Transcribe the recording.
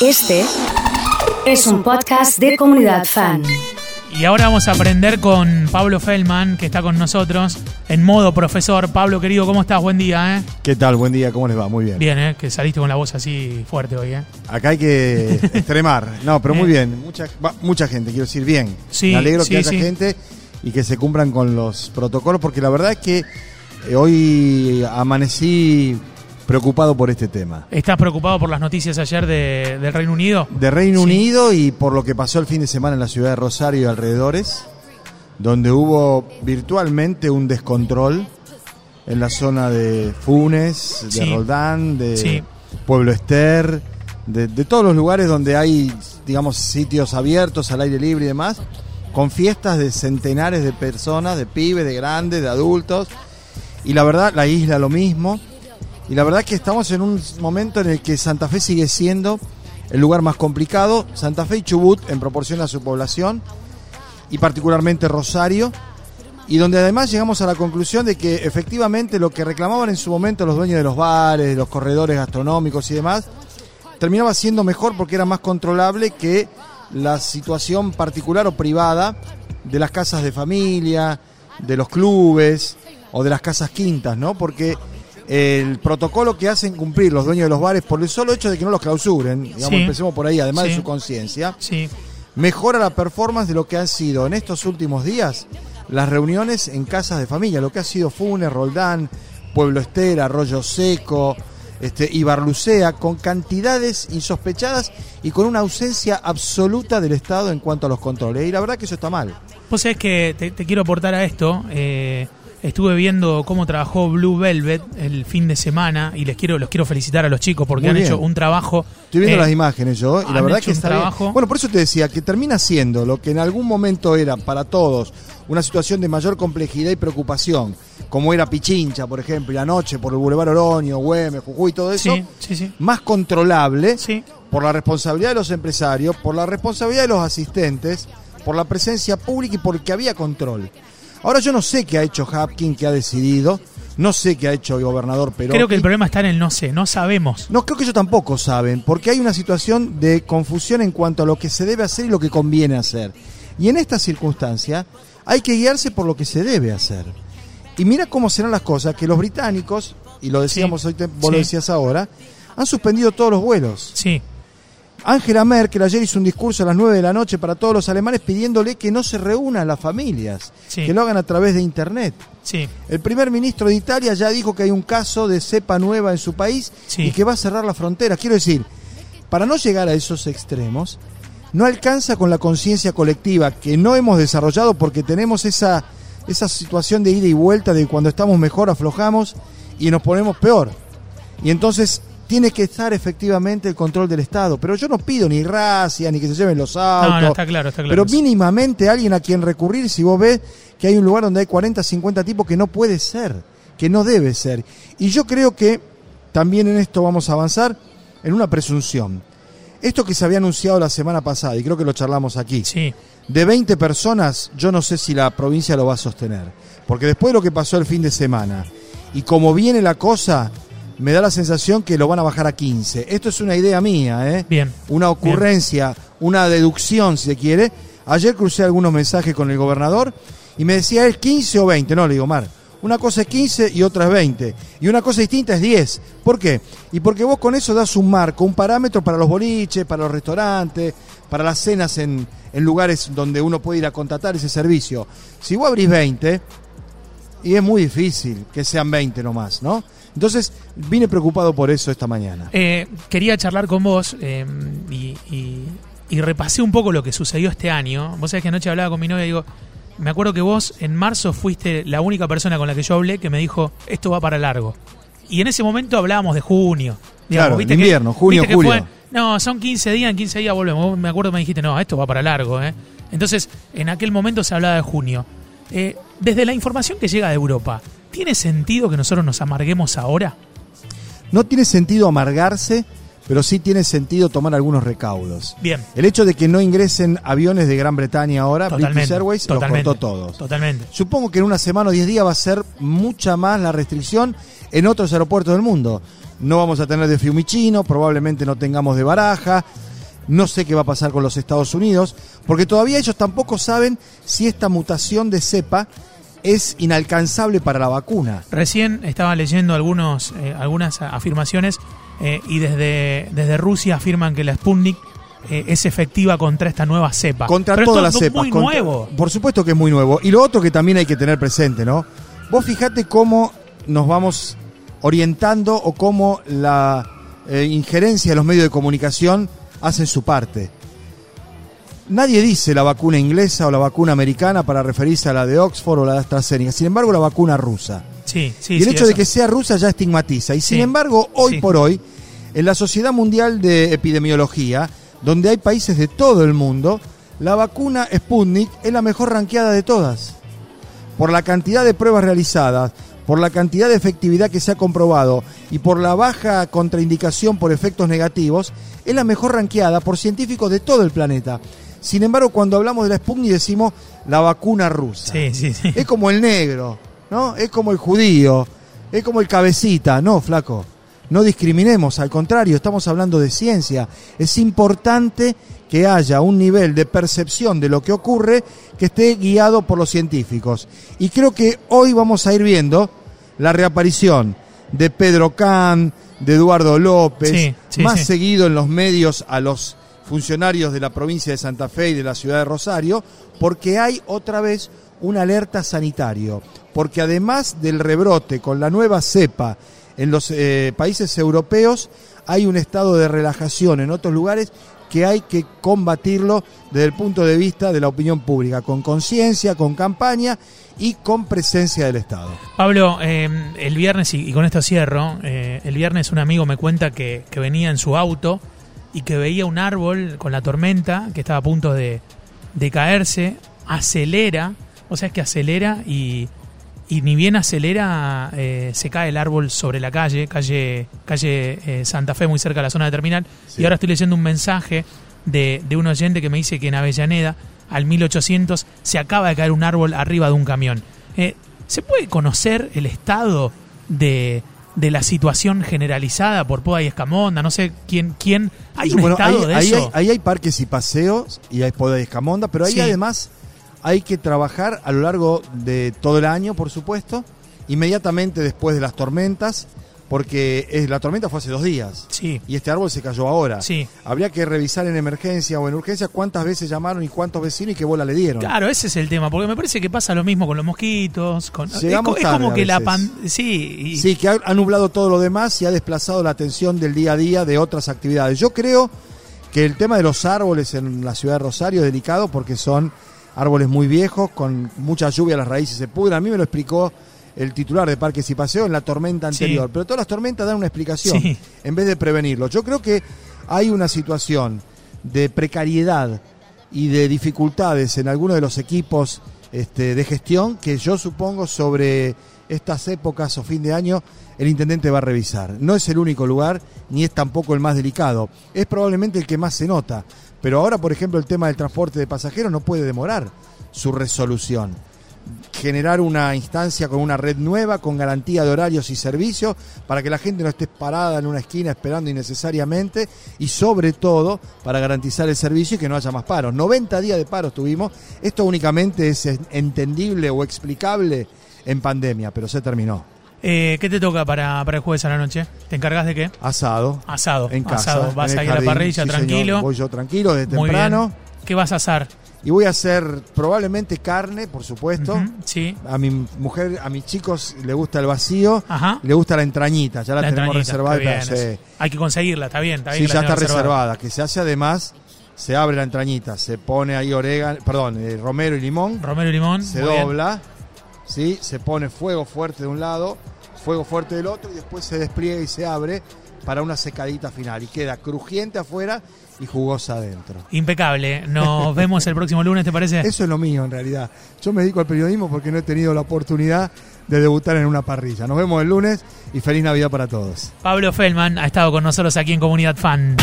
Este es un podcast de comunidad fan. Y ahora vamos a aprender con Pablo Feldman, que está con nosotros, en modo profesor. Pablo, querido, ¿cómo estás? Buen día, ¿eh? ¿Qué tal? Buen día, ¿cómo les va? Muy bien. Bien, ¿eh? Que saliste con la voz así fuerte hoy, ¿eh? Acá hay que extremar. No, pero muy Eh. bien. Mucha, va, mucha gente, quiero decir, bien. Sí, Me alegro sí, que haya sí. gente y que se cumplan con los protocolos, porque la verdad es que eh, hoy amanecí preocupado por este tema. ¿Estás preocupado por las noticias ayer de- del Reino Unido? De Reino Sí. Unido y por lo que pasó el fin de semana en la ciudad de Rosario y alrededores, donde hubo virtualmente un descontrol en la zona de Funes, de Sí. Roldán, de Sí. Pueblo Ester, de, de todos los lugares donde hay, digamos, sitios abiertos al aire libre y demás, con fiestas de centenares de personas, de pibes, de grandes, de adultos. Y la verdad, la isla lo mismo. Y la verdad que estamos en un momento en el que Santa Fe sigue siendo el lugar más complicado. Santa Fe y Chubut en proporción a su población. Y particularmente Rosario. Y donde además llegamos a la conclusión de que efectivamente lo que reclamaban en su momento los dueños de los bares, de los corredores gastronómicos y demás, terminaba siendo mejor porque era más controlable que la situación particular o privada de las casas de familia, de los clubes o de las casas quintas, ¿no? Porque el protocolo que hacen cumplir los dueños de los bares por el solo hecho de que no los clausuren, digamos, Sí. empecemos por ahí, además Sí. de su conciencia, Sí. mejora la performance de lo que han sido en estos últimos días las reuniones en casas de familia, lo que ha sido Funes, Roldán, Pueblo Estera, Arroyo Seco, este, Ibarlucea, con cantidades insospechadas y con una ausencia absoluta del Estado en cuanto a los controles. Y la verdad que eso está mal. Vos sabés que te, te quiero aportar a esto. eh, estuve viendo cómo trabajó Blue Velvet el fin de semana y les quiero los quiero felicitar a los chicos porque Muy han bien. hecho un trabajo. Estoy viendo eh, las imágenes yo, y la verdad que está bien. Bueno, por eso te decía que termina siendo lo que en algún momento era para todos una situación de mayor complejidad y preocupación, como era Pichincha, por ejemplo, y anoche por el Boulevard Oroño, Güemes, Jujuy, todo eso, Sí, sí, sí. más controlable Sí. por la responsabilidad de los empresarios, por la responsabilidad de los asistentes, por la presencia pública y porque había control. Ahora yo no sé qué ha hecho Hapkin, qué ha decidido, no sé qué ha hecho el gobernador Perón. Creo que el problema está en el no sé, no sabemos. No, creo que ellos tampoco saben, porque hay una situación de confusión en cuanto a lo que se debe hacer y lo que conviene hacer. Y en esta circunstancia hay que guiarse por lo que se debe hacer. Y mira cómo serán las cosas, que los británicos, y lo decíamos Sí, hoy, vos lo decías ahora, han suspendido todos los vuelos. Sí. Angela Merkel ayer hizo un discurso a las 9 de la noche para todos los alemanes pidiéndole que no se reúnan las familias, Sí. que lo hagan a través de Internet. Sí. El primer ministro de Italia ya dijo que hay un caso de cepa nueva en su país Sí. y que va a cerrar las fronteras. Quiero decir, para no llegar a esos extremos, no alcanza con la conciencia colectiva que no hemos desarrollado porque tenemos esa, esa situación de ida y vuelta de cuando estamos mejor aflojamos y nos ponemos peor. Y entonces tiene que estar efectivamente el control del Estado. Pero yo no pido ni racia, ni que se lleven los autos. No, no, está claro, está claro. Pero mínimamente alguien a quien recurrir si vos ves que hay un lugar donde hay 40, 50 tipos que no puede ser, que no debe ser. Y yo creo que también en esto vamos a avanzar en una presunción. Esto que se había anunciado la semana pasada, y creo que lo charlamos aquí, Sí. de 20 personas, yo no sé si la provincia lo va a sostener. Porque después de lo que pasó el fin de semana, y como viene la cosa, me da la sensación que lo van a bajar a 15. Esto es una idea mía, ¿eh? Bien. una ocurrencia, una deducción, si se quiere. Ayer crucé algunos mensajes con el gobernador y me decía él 15 o 20. No, le digo, Mar, una cosa es 15 y otra es 20. Y una cosa distinta es 10. ¿Por qué? Y porque vos con eso das un marco, un parámetro para los boliches, para los restaurantes, para las cenas en, en lugares donde uno puede ir a contratar ese servicio. Si vos abrís 20, y es muy difícil que sean 20 nomás, ¿no? Entonces, vine preocupado por eso esta mañana. Eh, quería charlar con vos eh, y, y- y repasé un poco lo que sucedió este año. Vos sabés que anoche hablaba con mi novia y digo, me acuerdo que vos en marzo fuiste la única persona con la que yo hablé que me dijo, esto va para largo. Y en ese momento hablábamos de junio. Claro, ¿viste de que- invierno, junio, viste que julio. fue, no, son 15 días, en 15 días volvemos. Me acuerdo que me dijiste, no, esto va para largo. ¿eh? Entonces, en aquel momento se hablaba de junio. Eh, desde la información que llega de Europa, ¿tiene sentido que nosotros nos amarguemos ahora? No tiene sentido amargarse, pero sí tiene sentido tomar algunos recaudos. Bien. El hecho de que no ingresen aviones de Gran Bretaña ahora, British. Airways los cortó todos. Totalmente. Supongo que en una semana o 10 días va a ser mucha más la restricción en otros aeropuertos del mundo. No vamos a tener de Fiumicino, probablemente no tengamos de Baraja, No sé qué va a pasar con los Estados Unidos, porque todavía ellos tampoco saben si esta mutación de cepa es inalcanzable para la vacuna. Recién estaba leyendo algunos, eh, algunas afirmaciones eh, y desde, desde Rusia afirman que la Sputnik eh, es efectiva contra esta nueva cepa. Contra Pero todas esto las es cepas. muy contra- nuevo. Por supuesto que es muy nuevo. Y lo otro que también hay que tener presente, ¿no? Vos fijate cómo nos vamos orientando o cómo la eh, injerencia de los medios de comunicación hacen su parte. Nadie dice la vacuna inglesa o la vacuna americana para referirse a la de Oxford o la de AstraZeneca. Sin embargo, la vacuna rusa. Sí, sí, y el sí, hecho de que sea rusa ya estigmatiza. Y sin embargo, hoy por hoy, en la Sociedad Mundial de Epidemiología, donde hay países de todo el mundo, la vacuna Sputnik es la mejor ranqueada de todas. Por la cantidad de pruebas realizadas, por la cantidad de efectividad que se ha comprobado y por la baja contraindicación por efectos negativos, es la mejor ranqueada por científicos de todo el planeta. Sin embargo, cuando hablamos de la Sputnik decimos la vacuna rusa. Sí, sí, sí. Es como el negro, ¿no? Es como el judío, es como el cabecita. No, flaco, no discriminemos, al contrario, estamos hablando de ciencia. Es importante que haya un nivel de percepción de lo que ocurre que esté guiado por los científicos. Y creo que hoy vamos a ir viendo la reaparición de Pedro Can, de Eduardo López, Sí, sí, más sí. seguido en los medios a los funcionarios de la provincia de Santa Fe y de la ciudad de Rosario, porque hay otra vez una alerta sanitario, porque además del rebrote con la nueva cepa en los eh, países europeos, hay un estado de relajación en otros lugares que hay que combatirlo desde el punto de vista de la opinión pública, con conciencia, con campaña y con presencia del Estado. Pablo, eh, el viernes, y, con esto cierro, eh, el viernes un amigo me cuenta que venía en su auto y que veía un árbol con la tormenta que estaba a punto de, de caerse, acelera, o sea, es que acelera y, y ni bien acelera, eh, se cae el árbol sobre la calle, calle, calle eh, Santa Fe, muy cerca de la zona de terminal. Sí. Y ahora estoy leyendo un mensaje de, de un oyente que me dice que en Avellaneda, al 1800, se acaba de caer un árbol arriba de un camión. Eh, ¿Se puede conocer el estado de, de la situación generalizada por Poda y Escamonda? No sé quién. quién ¿Hay un Bueno, estado ahí, de ahí eso? hay, ahí hay parques y paseos y hay poda y escamonda, pero ahí Sí. además hay que trabajar a lo largo de todo el año, por supuesto, inmediatamente después de las tormentas, porque es- la tormenta fue hace dos días Sí, y este árbol se cayó ahora. sí. Habría que revisar en emergencia o en urgencia cuántas veces llamaron y cuántos vecinos y qué bola le dieron. Claro, ese es el tema, porque me parece que pasa lo mismo con los mosquitos. Con, es, Llegamos co- es tarde como que la pan, Sí, y- Sí, que ha, ha nublado todo lo demás y ha desplazado la atención del día a día de otras actividades. Yo creo que el tema de los árboles en la ciudad de Rosario es delicado porque son árboles muy viejos, con mucha lluvia las raíces se pudren. A mí me lo explicó el titular de Parques y Paseos en la tormenta Sí. anterior. Pero todas las tormentas dan una explicación Sí. en vez de prevenirlo. Yo creo que hay una situación de precariedad y de dificultades en algunos de los equipos este, de gestión que yo supongo sobre estas épocas o fin de año el intendente va a revisar. No es el único lugar ni es tampoco el más delicado. Es probablemente el que más se nota. Pero ahora, por ejemplo, el tema del transporte de pasajeros no puede demorar su resolución generar una instancia con una red nueva, con garantía de horarios y servicios, para que la gente no esté parada en una esquina esperando innecesariamente y sobre todo para garantizar el servicio y que no haya más paros. 90 días de paros tuvimos, esto únicamente es entendible o explicable en pandemia, pero se terminó. Eh, ¿Qué te toca para, para el jueves a la noche? ¿Te encargas de qué? Asado. Asado. En casa. Asado. Vas en el ahí a la parrilla Sí, tranquilo. señor. Voy yo tranquilo desde Muy temprano. bien. ¿Qué vas a asar? Y voy a hacer probablemente carne, por supuesto. Sí. A mi mujer, a mis chicos le gusta el vacío, Ajá. le gusta la entrañita, ya la, La tenemos reservada. bien, sí. Hay que conseguirla, está bien. Está bien Sí, ya está reservada. Que se hace además, se abre la entrañita, se pone ahí orégano, perdón, eh, romero y limón, Romero y limón. se bien. dobla, ¿sí? se pone fuego fuerte de un lado, fuego fuerte del otro y después se despliega y se abre para una secadita final y queda crujiente afuera y jugosa adentro. Impecable. Nos vemos el próximo lunes, ¿te parece? Eso es lo mío en realidad. Yo me dedico al periodismo porque no he tenido la oportunidad de debutar en una parrilla. Nos vemos el lunes y feliz Navidad para todos. Pablo Feldman ha estado con nosotros aquí en Comunidad Fan.